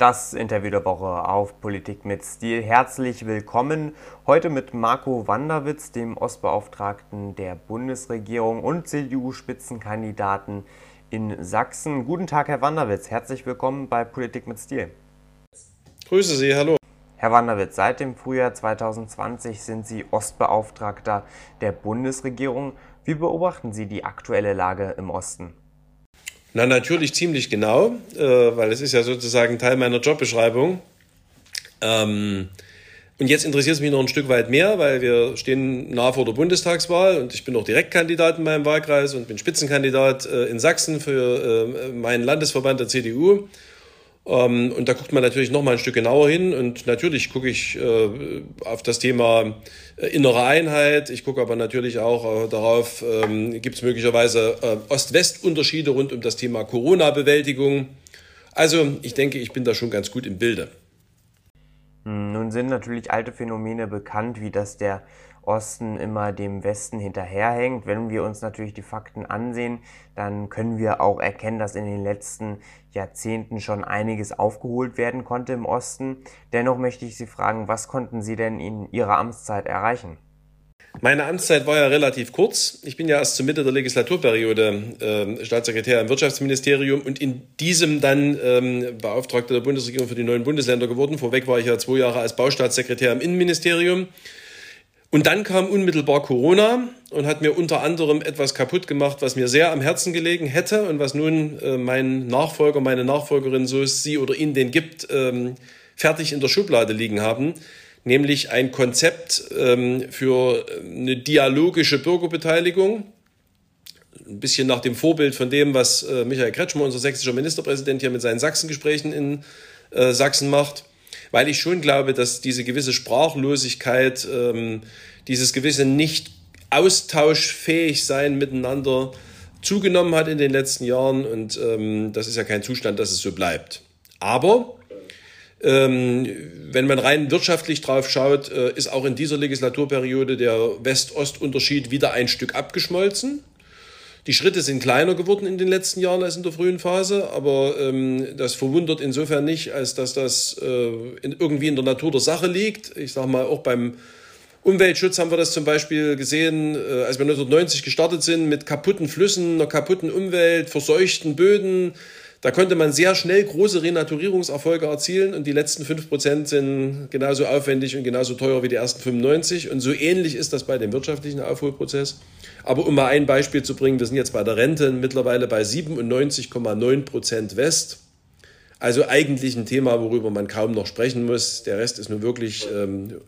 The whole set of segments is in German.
Das Interview der Woche auf Politik mit Stil. Herzlich willkommen. Heute mit Marco Wanderwitz, dem Ostbeauftragten der Bundesregierung und CDU-Spitzenkandidaten in Sachsen. Guten Tag, Herr Wanderwitz. Herzlich willkommen bei Politik mit Stil. Grüße Sie, hallo. Herr Wanderwitz, seit dem Frühjahr 2020 sind Sie Ostbeauftragter der Bundesregierung. Wie beobachten Sie die aktuelle Lage im Osten? Na, natürlich ziemlich genau, äh, weil es ist ja sozusagen Teil meiner Jobbeschreibung. Ähm, und jetzt interessiert es mich noch ein Stück weit mehr, weil wir stehen nah vor der Bundestagswahl und ich bin auch Direktkandidat in meinem Wahlkreis und bin Spitzenkandidat äh, in Sachsen für äh, meinen Landesverband der CDU. Ähm, und da guckt man natürlich noch mal ein Stück genauer hin. Und natürlich gucke ich äh, auf das Thema äh, innere Einheit. Ich gucke aber natürlich auch äh, darauf, ähm, gibt es möglicherweise äh, Ost-West-Unterschiede rund um das Thema Corona-Bewältigung. Also ich denke, ich bin da schon ganz gut im Bilde. Hm, nun sind natürlich alte Phänomene bekannt, wie das der Osten immer dem Westen hinterherhängt. Wenn wir uns natürlich die Fakten ansehen, dann können wir auch erkennen, dass in den letzten Jahrzehnten schon einiges aufgeholt werden konnte im Osten. Dennoch möchte ich Sie fragen, was konnten Sie denn in Ihrer Amtszeit erreichen? Meine Amtszeit war ja relativ kurz. Ich bin ja erst zur Mitte der Legislaturperiode äh, Staatssekretär im Wirtschaftsministerium und in diesem dann ähm, Beauftragter der Bundesregierung für die neuen Bundesländer geworden. Vorweg war ich ja zwei Jahre als Baustaatssekretär im Innenministerium. Und dann kam unmittelbar Corona und hat mir unter anderem etwas kaputt gemacht, was mir sehr am Herzen gelegen hätte und was nun äh, mein Nachfolger, meine Nachfolgerin, so es sie oder ihn den gibt, ähm, fertig in der Schublade liegen haben, nämlich ein Konzept ähm, für eine dialogische Bürgerbeteiligung, ein bisschen nach dem Vorbild von dem, was äh, Michael Kretschmer, unser sächsischer Ministerpräsident, hier mit seinen Sachsengesprächen in äh, Sachsen macht weil ich schon glaube, dass diese gewisse Sprachlosigkeit, ähm, dieses gewisse nicht austauschfähig sein miteinander zugenommen hat in den letzten Jahren und ähm, das ist ja kein Zustand, dass es so bleibt. Aber ähm, wenn man rein wirtschaftlich drauf schaut, äh, ist auch in dieser Legislaturperiode der West-Ost-Unterschied wieder ein Stück abgeschmolzen. Die Schritte sind kleiner geworden in den letzten Jahren als in der frühen Phase, aber ähm, das verwundert insofern nicht, als dass das äh, in, irgendwie in der Natur der Sache liegt. Ich sage mal, auch beim Umweltschutz haben wir das zum Beispiel gesehen, äh, als wir 1990 gestartet sind mit kaputten Flüssen, einer kaputten Umwelt, verseuchten Böden. Da konnte man sehr schnell große Renaturierungserfolge erzielen und die letzten fünf Prozent sind genauso aufwendig und genauso teuer wie die ersten 95. Und so ähnlich ist das bei dem wirtschaftlichen Aufholprozess. Aber um mal ein Beispiel zu bringen, wir sind jetzt bei der Rente mittlerweile bei 97,9 Prozent West. Also eigentlich ein Thema, worüber man kaum noch sprechen muss. Der Rest ist nun wirklich ähm,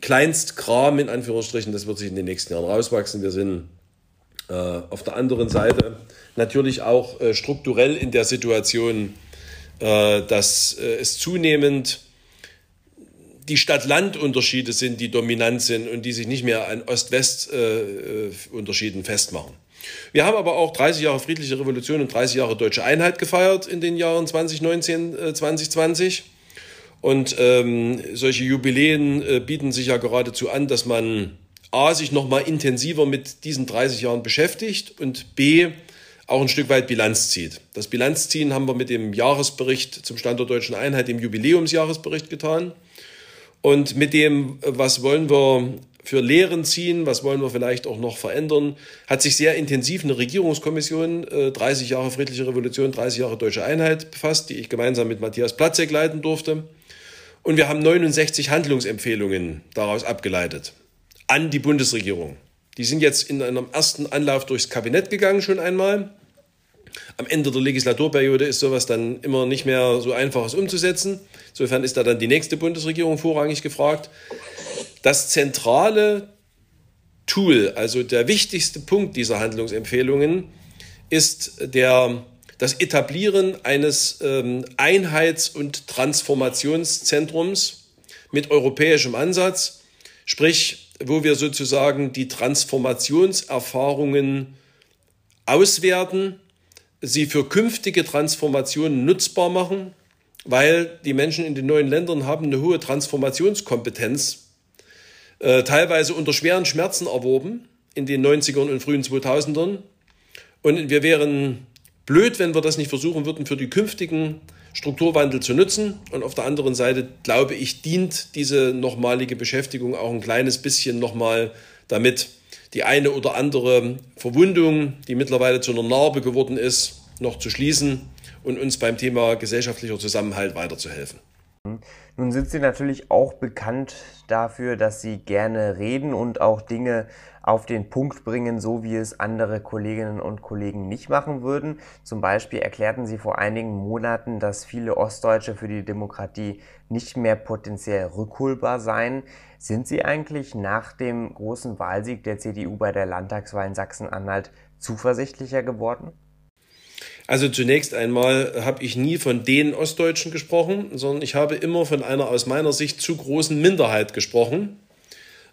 Kleinstkram in Anführungsstrichen. Das wird sich in den nächsten Jahren rauswachsen. Wir sind auf der anderen Seite natürlich auch äh, strukturell in der Situation, äh, dass äh, es zunehmend die Stadt-Land-Unterschiede sind, die dominant sind und die sich nicht mehr an Ost-West-Unterschieden festmachen. Wir haben aber auch 30 Jahre friedliche Revolution und 30 Jahre deutsche Einheit gefeiert in den Jahren 2019, 2020. Und ähm, solche Jubiläen äh, bieten sich ja geradezu an, dass man A, sich nochmal intensiver mit diesen 30 Jahren beschäftigt und B, auch ein Stück weit Bilanz zieht. Das Bilanzziehen haben wir mit dem Jahresbericht zum Stand der deutschen Einheit, dem Jubiläumsjahresbericht getan. Und mit dem, was wollen wir für Lehren ziehen, was wollen wir vielleicht auch noch verändern, hat sich sehr intensiv eine Regierungskommission, äh, 30 Jahre friedliche Revolution, 30 Jahre deutsche Einheit befasst, die ich gemeinsam mit Matthias Platzek leiten durfte. Und wir haben 69 Handlungsempfehlungen daraus abgeleitet an die Bundesregierung. Die sind jetzt in einem ersten Anlauf durchs Kabinett gegangen schon einmal. Am Ende der Legislaturperiode ist sowas dann immer nicht mehr so einfach umzusetzen. Insofern ist da dann die nächste Bundesregierung vorrangig gefragt. Das zentrale Tool, also der wichtigste Punkt dieser Handlungsempfehlungen, ist der, das Etablieren eines ähm, Einheits- und Transformationszentrums mit europäischem Ansatz, sprich, wo wir sozusagen die Transformationserfahrungen auswerten, sie für künftige Transformationen nutzbar machen weil die Menschen in den neuen Ländern haben eine hohe Transformationskompetenz, äh, teilweise unter schweren Schmerzen erworben in den 90ern und frühen 2000ern. Und wir wären blöd, wenn wir das nicht versuchen würden, für die künftigen Strukturwandel zu nutzen. Und auf der anderen Seite, glaube ich, dient diese nochmalige Beschäftigung auch ein kleines bisschen nochmal damit, die eine oder andere Verwundung, die mittlerweile zu einer Narbe geworden ist, noch zu schließen und uns beim Thema gesellschaftlicher Zusammenhalt weiterzuhelfen. Nun sind Sie natürlich auch bekannt dafür, dass Sie gerne reden und auch Dinge auf den Punkt bringen, so wie es andere Kolleginnen und Kollegen nicht machen würden. Zum Beispiel erklärten Sie vor einigen Monaten, dass viele Ostdeutsche für die Demokratie nicht mehr potenziell rückholbar seien. Sind Sie eigentlich nach dem großen Wahlsieg der CDU bei der Landtagswahl in Sachsen-Anhalt zuversichtlicher geworden? Also zunächst einmal habe ich nie von den Ostdeutschen gesprochen, sondern ich habe immer von einer aus meiner Sicht zu großen Minderheit gesprochen.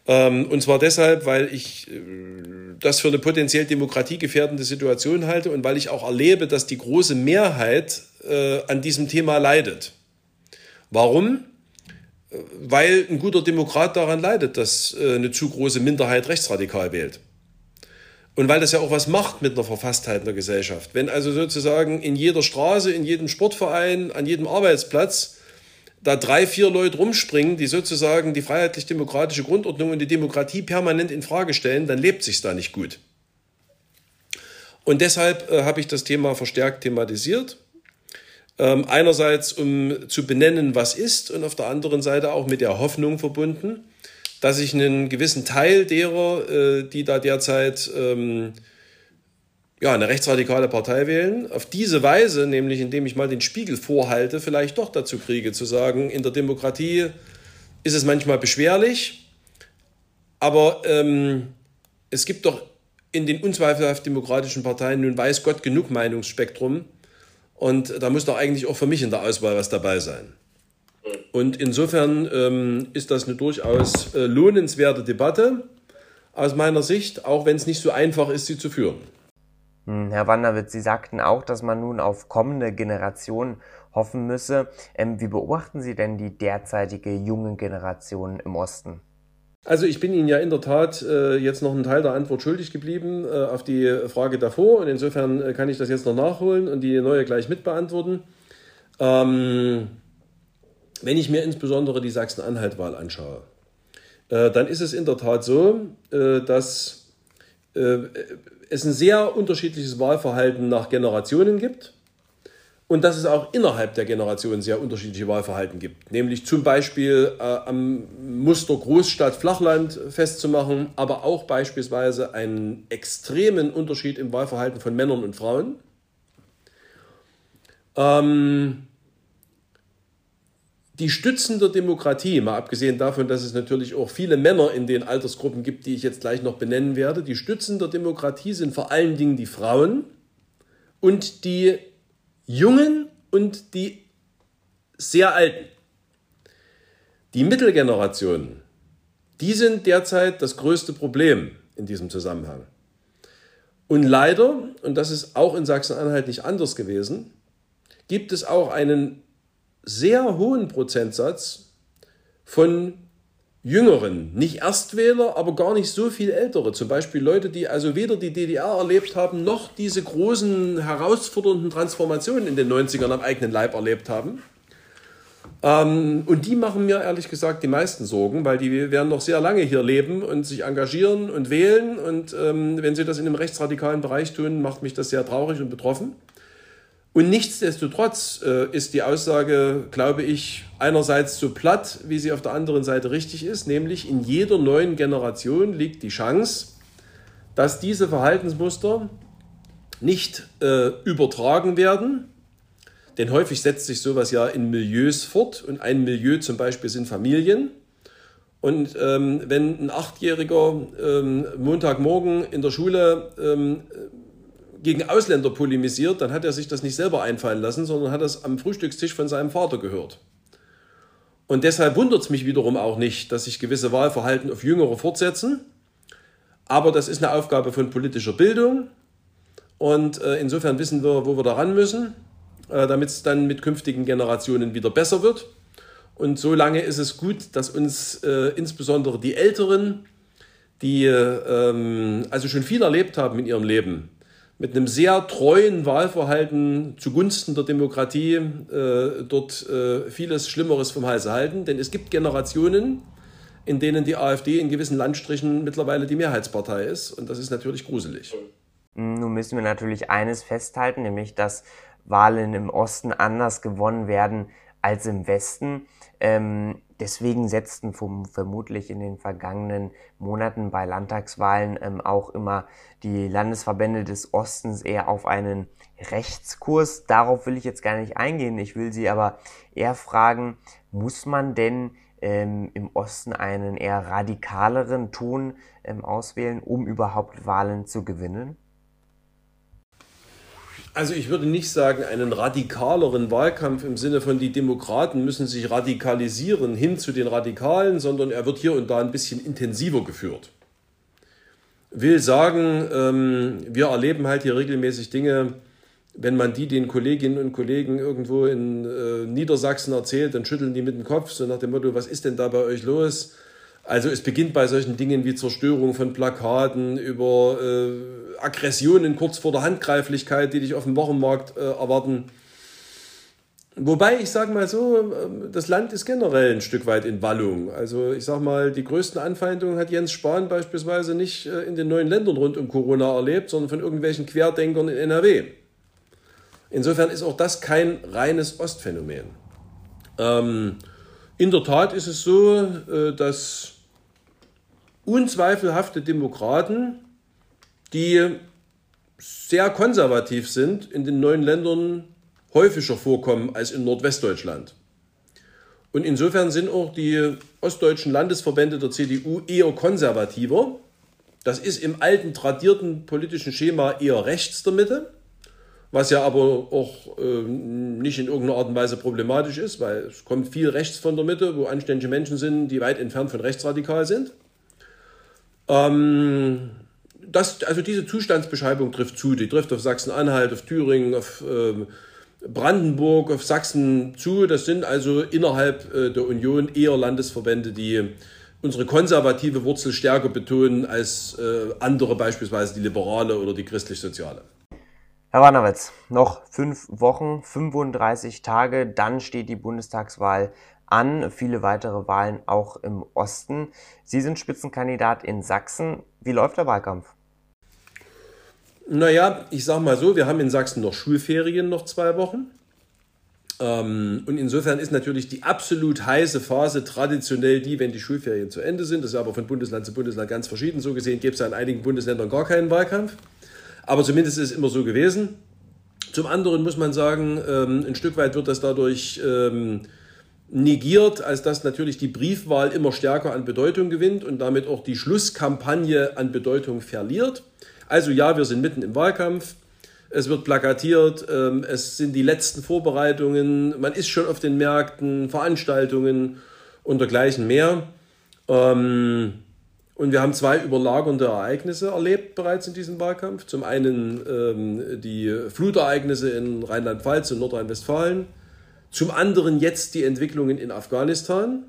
Ähm, und zwar deshalb, weil ich äh, das für eine potenziell demokratiegefährdende Situation halte und weil ich auch erlebe, dass die große Mehrheit äh, an diesem Thema leidet. Warum? Äh, weil ein guter Demokrat daran leidet, dass eine zu große Minderheit rechtsradikal wählt. Und weil das ja auch was macht mit einer Verfasstheit in der Gesellschaft. Wenn also sozusagen in jeder Straße, in jedem Sportverein, an jedem Arbeitsplatz da drei, vier Leute rumspringen, die sozusagen die freiheitlich-demokratische Grundordnung und die Demokratie permanent in Frage stellen, dann lebt sich da nicht gut. Und deshalb äh, habe ich das Thema verstärkt thematisiert. Ähm, einerseits, um zu benennen, was ist, und auf der anderen Seite auch mit der Hoffnung verbunden, dass ich einen gewissen Teil derer, äh, die da derzeit ähm, ja, eine rechtsradikale Partei wählen, auf diese Weise, nämlich indem ich mal den Spiegel vorhalte, vielleicht doch dazu kriege, zu sagen, in der Demokratie ist es manchmal beschwerlich, aber ähm, es gibt doch in den unzweifelhaft demokratischen Parteien nun weiß Gott genug Meinungsspektrum und da muss doch eigentlich auch für mich in der Auswahl was dabei sein. Und insofern ähm, ist das eine durchaus äh, lohnenswerte Debatte aus meiner Sicht, auch wenn es nicht so einfach ist, sie zu führen. Hm, Herr Wanderwitz, Sie sagten auch, dass man nun auf kommende Generationen hoffen müsse. Ähm, wie beobachten Sie denn die derzeitige junge Generation im Osten? Also ich bin Ihnen ja in der Tat äh, jetzt noch einen Teil der Antwort schuldig geblieben äh, auf die Frage davor und insofern äh, kann ich das jetzt noch nachholen und die neue gleich mitbeantworten. Ähm, wenn ich mir insbesondere die Sachsen-Anhalt-Wahl anschaue, äh, dann ist es in der Tat so, äh, dass äh, es ein sehr unterschiedliches Wahlverhalten nach Generationen gibt und dass es auch innerhalb der Generationen sehr unterschiedliche Wahlverhalten gibt. Nämlich zum Beispiel äh, am Muster Großstadt-Flachland festzumachen, aber auch beispielsweise einen extremen Unterschied im Wahlverhalten von Männern und Frauen. Ähm, die Stützen der Demokratie, mal abgesehen davon, dass es natürlich auch viele Männer in den Altersgruppen gibt, die ich jetzt gleich noch benennen werde, die Stützen der Demokratie sind vor allen Dingen die Frauen und die Jungen und die sehr Alten. Die Mittelgenerationen, die sind derzeit das größte Problem in diesem Zusammenhang. Und leider, und das ist auch in Sachsen-Anhalt nicht anders gewesen, gibt es auch einen sehr hohen Prozentsatz von Jüngeren, nicht Erstwähler, aber gar nicht so viel Ältere. Zum Beispiel Leute, die also weder die DDR erlebt haben, noch diese großen herausfordernden Transformationen in den 90ern am eigenen Leib erlebt haben. Ähm, und die machen mir ehrlich gesagt die meisten Sorgen, weil die werden noch sehr lange hier leben und sich engagieren und wählen. Und ähm, wenn sie das in einem rechtsradikalen Bereich tun, macht mich das sehr traurig und betroffen. Und nichtsdestotrotz äh, ist die Aussage, glaube ich, einerseits so platt, wie sie auf der anderen Seite richtig ist, nämlich in jeder neuen Generation liegt die Chance, dass diese Verhaltensmuster nicht äh, übertragen werden, denn häufig setzt sich sowas ja in Milieus fort und ein Milieu zum Beispiel sind Familien. Und ähm, wenn ein Achtjähriger ähm, Montagmorgen in der Schule ähm, gegen Ausländer polemisiert, dann hat er sich das nicht selber einfallen lassen, sondern hat das am Frühstückstisch von seinem Vater gehört. Und deshalb wundert es mich wiederum auch nicht, dass sich gewisse Wahlverhalten auf Jüngere fortsetzen. Aber das ist eine Aufgabe von politischer Bildung. Und äh, insofern wissen wir, wo wir daran müssen, äh, damit es dann mit künftigen Generationen wieder besser wird. Und solange ist es gut, dass uns äh, insbesondere die Älteren, die ähm, also schon viel erlebt haben in ihrem Leben, mit einem sehr treuen Wahlverhalten zugunsten der Demokratie äh, dort äh, vieles Schlimmeres vom Halse halten. Denn es gibt Generationen, in denen die AfD in gewissen Landstrichen mittlerweile die Mehrheitspartei ist. Und das ist natürlich gruselig. Nun müssen wir natürlich eines festhalten, nämlich dass Wahlen im Osten anders gewonnen werden als im Westen. Ähm, deswegen setzten vom, vermutlich in den vergangenen Monaten bei Landtagswahlen ähm, auch immer die Landesverbände des Ostens eher auf einen Rechtskurs. Darauf will ich jetzt gar nicht eingehen. Ich will Sie aber eher fragen, muss man denn ähm, im Osten einen eher radikaleren Ton ähm, auswählen, um überhaupt Wahlen zu gewinnen? Also ich würde nicht sagen, einen radikaleren Wahlkampf im Sinne von die Demokraten müssen sich radikalisieren hin zu den Radikalen, sondern er wird hier und da ein bisschen intensiver geführt. Will sagen, ähm, wir erleben halt hier regelmäßig Dinge, wenn man die den Kolleginnen und Kollegen irgendwo in äh, Niedersachsen erzählt, dann schütteln die mit dem Kopf, so nach dem Motto, was ist denn da bei euch los? Also es beginnt bei solchen Dingen wie Zerstörung von Plakaten, über äh, Aggressionen kurz vor der Handgreiflichkeit, die dich auf dem Wochenmarkt äh, erwarten. Wobei, ich sage mal so, ähm, das Land ist generell ein Stück weit in Wallung. Also ich sage mal, die größten Anfeindungen hat Jens Spahn beispielsweise nicht äh, in den neuen Ländern rund um Corona erlebt, sondern von irgendwelchen Querdenkern in NRW. Insofern ist auch das kein reines Ostphänomen. Ähm, in der Tat ist es so, äh, dass unzweifelhafte Demokraten, die sehr konservativ sind, in den neuen Ländern häufiger vorkommen als in Nordwestdeutschland. Und insofern sind auch die ostdeutschen Landesverbände der CDU eher konservativer. Das ist im alten, tradierten politischen Schema eher rechts der Mitte, was ja aber auch äh, nicht in irgendeiner Art und Weise problematisch ist, weil es kommt viel rechts von der Mitte, wo anständige Menschen sind, die weit entfernt von rechtsradikal sind. Ähm, das, also diese Zustandsbeschreibung trifft zu. Die trifft auf Sachsen-Anhalt, auf Thüringen, auf äh, Brandenburg, auf Sachsen zu. Das sind also innerhalb äh, der Union eher Landesverbände, die unsere konservative Wurzel stärker betonen als äh, andere, beispielsweise die liberale oder die christlich-soziale. Herr Wannerwitz, noch fünf Wochen, 35 Tage, dann steht die Bundestagswahl an, viele weitere Wahlen auch im Osten. Sie sind Spitzenkandidat in Sachsen. Wie läuft der Wahlkampf? Naja, ich sag mal so, wir haben in Sachsen noch Schulferien, noch zwei Wochen. Ähm, und insofern ist natürlich die absolut heiße Phase traditionell die, wenn die Schulferien zu Ende sind. Das ist aber von Bundesland zu Bundesland ganz verschieden. So gesehen gibt es ja in einigen Bundesländern gar keinen Wahlkampf. Aber zumindest ist es immer so gewesen. Zum anderen muss man sagen, ähm, ein Stück weit wird das dadurch ähm, negiert, als dass natürlich die Briefwahl immer stärker an Bedeutung gewinnt und damit auch die Schlusskampagne an Bedeutung verliert. Also ja, wir sind mitten im Wahlkampf. Es wird plakatiert, ähm, es sind die letzten Vorbereitungen, man ist schon auf den Märkten, Veranstaltungen und dergleichen mehr. Ähm, und wir haben zwei überlagernde Ereignisse erlebt bereits in diesem Wahlkampf. Zum einen ähm, die Flutereignisse in Rheinland-Pfalz und Nordrhein-Westfalen zum anderen jetzt die Entwicklungen in Afghanistan.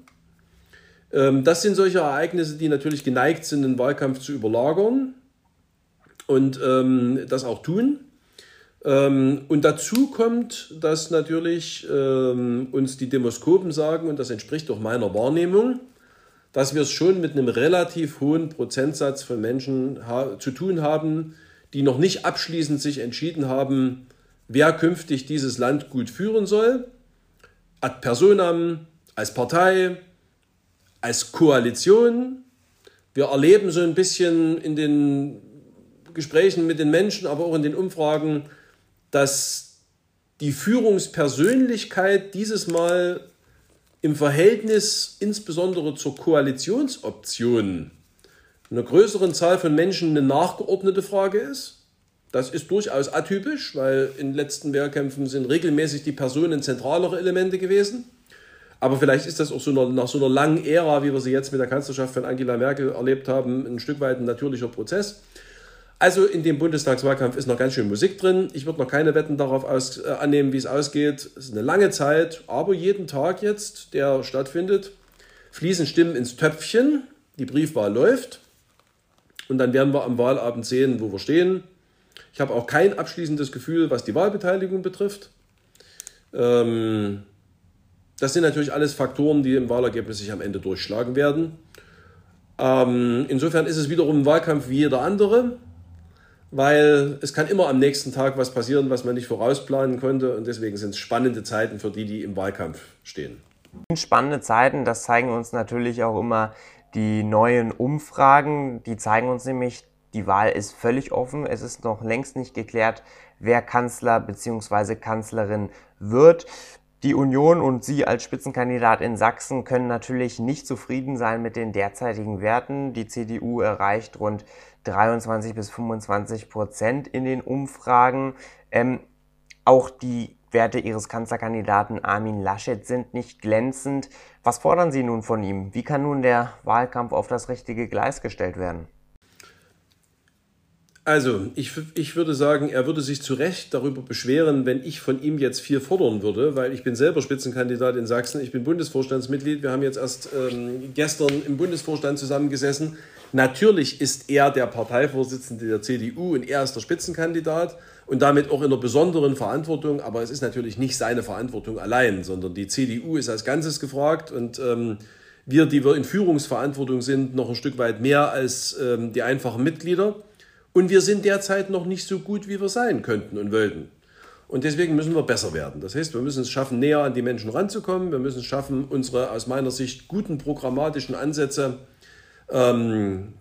Ähm, das sind solche Ereignisse, die natürlich geneigt sind, den Wahlkampf zu überlagern und ähm, das auch tun. Ähm, und dazu kommt, dass natürlich uns die Demoskopen sagen, und das entspricht auch meiner Wahrnehmung, dass wir es schon mit einem relativ hohen Prozentsatz von Menschen zu tun haben, die noch nicht abschließend sich entschieden haben, wer künftig dieses Land gut führen soll ad personam, als Partei, als Koalition. Wir erleben so ein bisschen in den Gesprächen mit den Menschen, aber auch in den Umfragen, dass die Führungspersönlichkeit dieses Mal im Verhältnis insbesondere zur Koalitionsoption einer größeren Zahl von Menschen eine nachgeordnete Frage ist. Das ist durchaus atypisch, weil in den letzten Wehrkämpfen sind regelmäßig die Personen zentralere Elemente gewesen. Aber vielleicht ist das auch so eine, nach so einer langen Ära, wie wir sie jetzt mit der Kanzlerschaft von Angela Merkel erlebt haben, ein Stück weit ein natürlicher Prozess. Also in dem Bundestagswahlkampf ist noch ganz schön Musik drin. Ich würde noch keine Wetten darauf aus, äh, annehmen, wie es ausgeht. Es ist eine lange Zeit, aber jeden Tag jetzt, der stattfindet, fließen Stimmen ins Töpfchen. Die Briefwahl läuft. Und dann werden wir am Wahlabend sehen, wo wir stehen. Ich habe auch kein abschließendes Gefühl, was die Wahlbeteiligung betrifft. Ähm, das sind natürlich alles Faktoren, die im Wahlergebnis sich am Ende durchschlagen werden. Ähm, insofern ist es wiederum ein Wahlkampf wie jeder andere, weil es kann immer am nächsten Tag was passieren, was man nicht vorausplanen konnte. Und deswegen sind es spannende Zeiten für die, die im Wahlkampf stehen. Spannende Zeiten, das zeigen uns natürlich auch immer die neuen Umfragen. Die zeigen uns nämlich, die Wahl ist völlig offen. Es ist noch längst nicht geklärt, wer Kanzler bzw. Kanzlerin wird. Die Union und Sie als Spitzenkandidat in Sachsen können natürlich nicht zufrieden sein mit den derzeitigen Werten. Die CDU erreicht rund 23 bis 25 Prozent in den Umfragen. Ähm, auch die Werte Ihres Kanzlerkandidaten Armin Laschet sind nicht glänzend. Was fordern Sie nun von ihm? Wie kann nun der Wahlkampf auf das richtige Gleis gestellt werden? Also, ich, ich würde sagen, er würde sich zu Recht darüber beschweren, wenn ich von ihm jetzt viel fordern würde, weil ich bin selber Spitzenkandidat in Sachsen, ich bin Bundesvorstandsmitglied, wir haben jetzt erst ähm, gestern im Bundesvorstand zusammengesessen. Natürlich ist er der Parteivorsitzende der CDU und er ist der Spitzenkandidat und damit auch in einer besonderen Verantwortung, aber es ist natürlich nicht seine Verantwortung allein, sondern die CDU ist als Ganzes gefragt und ähm, wir, die wir in Führungsverantwortung sind, noch ein Stück weit mehr als ähm, die einfachen Mitglieder. Und wir sind derzeit noch nicht so gut, wie wir sein könnten und wollten. Und deswegen müssen wir besser werden. Das heißt, wir müssen es schaffen, näher an die Menschen ranzukommen. Wir müssen es schaffen, unsere aus meiner Sicht guten programmatischen Ansätze ähm,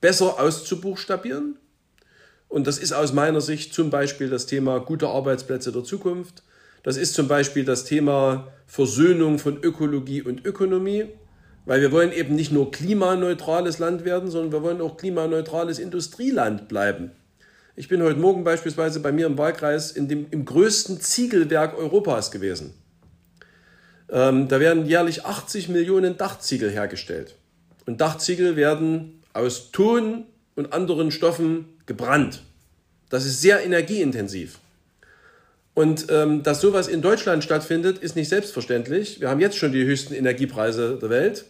besser auszubuchstabieren. Und das ist aus meiner Sicht zum Beispiel das Thema gute Arbeitsplätze der Zukunft. Das ist zum Beispiel das Thema Versöhnung von Ökologie und Ökonomie. Weil wir wollen eben nicht nur klimaneutrales Land werden, sondern wir wollen auch klimaneutrales Industrieland bleiben. Ich bin heute Morgen beispielsweise bei mir im Wahlkreis in dem, im größten Ziegelwerk Europas gewesen. Ähm, da werden jährlich 80 Millionen Dachziegel hergestellt. Und Dachziegel werden aus Ton und anderen Stoffen gebrannt. Das ist sehr energieintensiv. Und ähm, dass sowas in Deutschland stattfindet, ist nicht selbstverständlich. Wir haben jetzt schon die höchsten Energiepreise der Welt.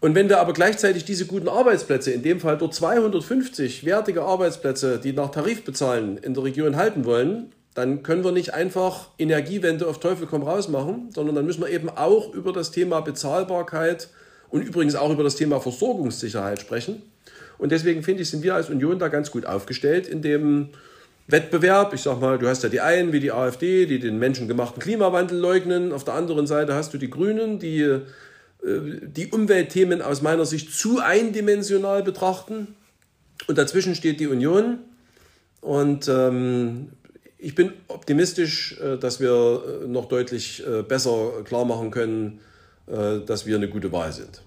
Und wenn wir aber gleichzeitig diese guten Arbeitsplätze, in dem Fall dort 250 wertige Arbeitsplätze, die nach Tarif bezahlen, in der Region halten wollen, dann können wir nicht einfach Energiewende auf Teufel komm raus machen, sondern dann müssen wir eben auch über das Thema Bezahlbarkeit und übrigens auch über das Thema Versorgungssicherheit sprechen. Und deswegen finde ich, sind wir als Union da ganz gut aufgestellt, in dem Wettbewerb. Ich sag mal, du hast ja die einen wie die AfD, die den menschengemachten Klimawandel leugnen. Auf der anderen Seite hast du die Grünen, die die Umweltthemen aus meiner Sicht zu eindimensional betrachten. Und dazwischen steht die Union. Und ähm, ich bin optimistisch, äh, dass wir äh, noch deutlich besser klar machen können, dass wir eine gute Wahl sind.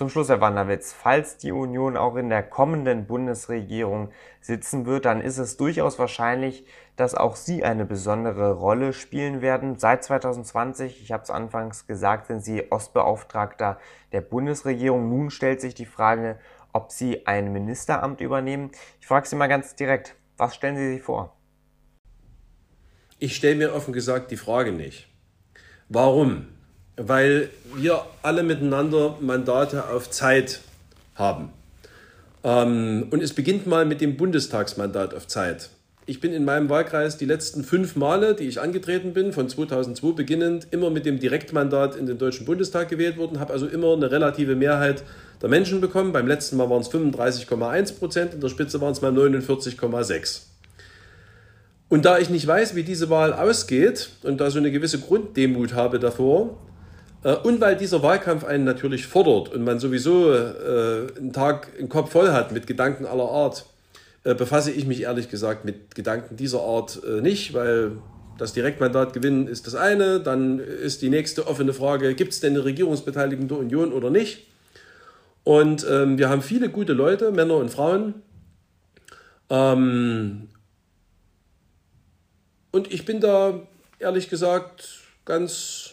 Zum Schluss, Herr Wanderwitz, falls die Union auch in der kommenden Bundesregierung sitzen wird, dann ist es durchaus wahrscheinlich, dass auch Sie eine besondere Rolle spielen werden. Seit 2020, ich habe es anfangs gesagt, sind Sie Ostbeauftragter der Bundesregierung. Nun stellt sich die Frage, ob Sie ein Ministeramt übernehmen. Ich frage Sie mal ganz direkt, was stellen Sie sich vor? Ich stelle mir offen gesagt die Frage nicht. Warum? Weil wir alle miteinander Mandate auf Zeit haben. Ähm, und es beginnt mal mit dem Bundestagsmandat auf Zeit. Ich bin in meinem Wahlkreis die letzten fünf Male, die ich angetreten bin, von 2002 beginnend, immer mit dem Direktmandat in den Deutschen Bundestag gewählt worden, habe also immer eine relative Mehrheit der Menschen bekommen. Beim letzten Mal waren es 35,1 Prozent, in der Spitze waren es mal 49,6. Und da ich nicht weiß, wie diese Wahl ausgeht und da so eine gewisse Grunddemut habe davor, und weil dieser Wahlkampf einen natürlich fordert und man sowieso äh, einen Tag einen Kopf voll hat mit Gedanken aller Art, äh, befasse ich mich ehrlich gesagt mit Gedanken dieser Art äh, nicht, weil das Direktmandat gewinnen ist das eine, dann ist die nächste offene Frage, gibt es denn eine Regierungsbeteiligung der Union oder nicht? Und ähm, wir haben viele gute Leute, Männer und Frauen. Ähm, und ich bin da ehrlich gesagt ganz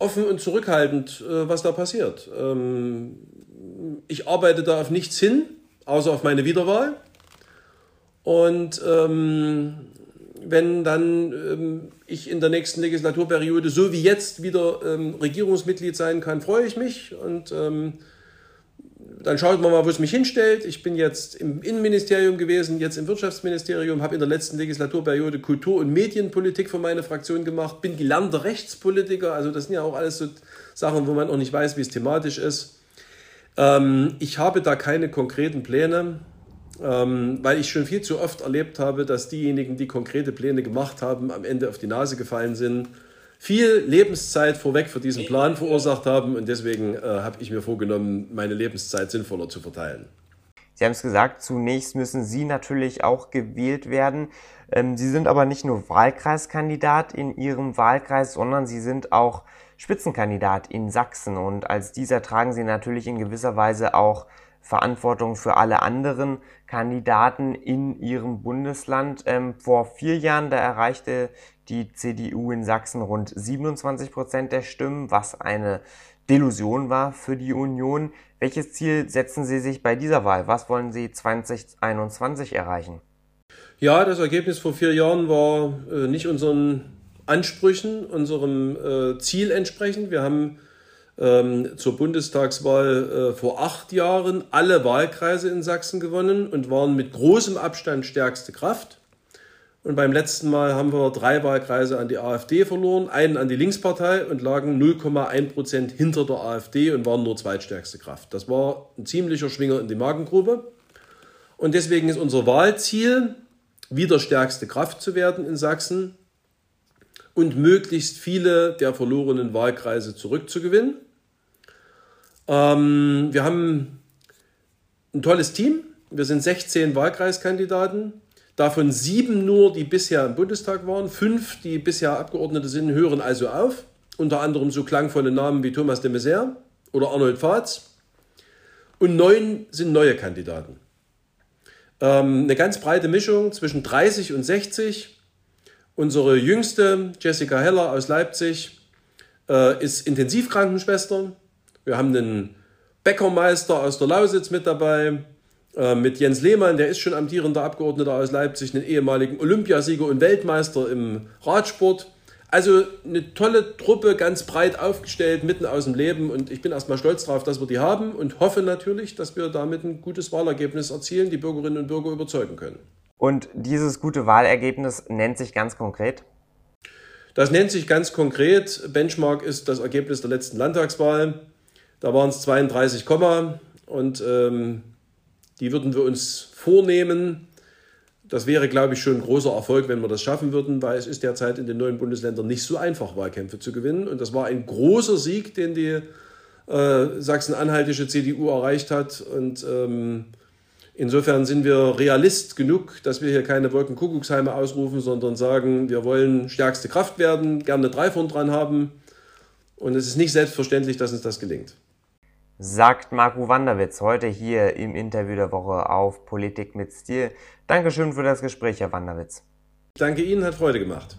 offen und zurückhaltend, äh, was da passiert. Ähm, ich arbeite da auf nichts hin, außer auf meine Wiederwahl. Und ähm, wenn dann ähm, ich in der nächsten Legislaturperiode so wie jetzt wieder Regierungsmitglied sein kann, freue ich mich. Und dann schaut man mal, wo es mich hinstellt. Ich bin jetzt im Innenministerium gewesen, jetzt im Wirtschaftsministerium, habe in der letzten Legislaturperiode Kultur- und Medienpolitik für meine Fraktion gemacht, bin gelernter Rechtspolitiker. Also das sind ja auch alles so Sachen, wo man auch nicht weiß, wie es thematisch ist. Ähm, ich habe da keine konkreten Pläne, ähm, weil ich schon viel zu oft erlebt habe, dass diejenigen, die konkrete Pläne gemacht haben, am Ende auf die Nase gefallen sind viel Lebenszeit vorweg für diesen Plan verursacht haben und deswegen äh, habe ich mir vorgenommen, meine Lebenszeit sinnvoller zu verteilen. Sie haben es gesagt, zunächst müssen Sie natürlich auch gewählt werden. Ähm, Sie sind aber nicht nur Wahlkreiskandidat in Ihrem Wahlkreis, sondern Sie sind auch Spitzenkandidat in Sachsen und als dieser tragen Sie natürlich in gewisser Weise auch Verantwortung für alle anderen Kandidaten in ihrem Bundesland. Ähm, vor vier Jahren, da erreichte die CDU in Sachsen rund 27 Prozent der Stimmen, was eine Delusion war für die Union. Welches Ziel setzen Sie sich bei dieser Wahl? Was wollen Sie 2021 erreichen? Ja, das Ergebnis vor vier Jahren war äh, nicht unseren Ansprüchen, unserem äh, Ziel entsprechend. Wir haben ähm, zur Bundestagswahl äh, vor acht Jahren alle Wahlkreise in Sachsen gewonnen und waren mit großem Abstand stärkste Kraft. Und beim letzten Mal haben wir drei Wahlkreise an die AfD verloren, einen an die Linkspartei und lagen 0,1 Prozent hinter der AfD und waren nur zweitstärkste Kraft. Das war ein ziemlicher Schwinger in die Magengrube. Und deswegen ist unser Wahlziel, wieder stärkste Kraft zu werden in Sachsen und möglichst viele der verlorenen Wahlkreise zurückzugewinnen. Ähm, wir haben ein tolles Team. Wir sind 16 Wahlkreiskandidaten. Davon sieben nur, die bisher im Bundestag waren. Fünf, die bisher Abgeordnete sind, hören also auf. Unter anderem so klangvolle Namen wie Thomas de Maizière oder Arnold Fahrz. Und neun sind neue Kandidaten. Ähm, eine ganz breite Mischung zwischen 30 und 60. Unsere jüngste, Jessica Heller aus Leipzig, äh, ist Intensivkrankenschwester. Wir haben einen Bäckermeister aus der Lausitz mit dabei, mit Jens Lehmann, der ist schon amtierender Abgeordneter aus Leipzig, einen ehemaligen Olympiasieger und Weltmeister im Radsport. Also eine tolle Truppe, ganz breit aufgestellt, mitten aus dem Leben. Und ich bin erstmal stolz darauf, dass wir die haben und hoffe natürlich, dass wir damit ein gutes Wahlergebnis erzielen, die Bürgerinnen und Bürger überzeugen können. Und dieses gute Wahlergebnis nennt sich ganz konkret? Das nennt sich ganz konkret. Benchmark ist das Ergebnis der letzten Landtagswahl. Da waren es 32, und ähm, die würden wir uns vornehmen. Das wäre, glaube ich, schon ein großer Erfolg, wenn wir das schaffen würden, weil es ist derzeit in den neuen Bundesländern nicht so einfach, Wahlkämpfe zu gewinnen. Und das war ein großer Sieg, den die äh, sachsen-anhaltische CDU erreicht hat. Und ähm, insofern sind wir realist genug, dass wir hier keine Wolkenkuckucksheime ausrufen, sondern sagen, wir wollen stärkste Kraft werden, gerne drei von dran haben. Und es ist nicht selbstverständlich, dass uns das gelingt sagt Marco Wanderwitz heute hier im Interview der Woche auf Politik mit Stil. Dankeschön für das Gespräch, Herr Wanderwitz. Danke Ihnen, hat Freude gemacht.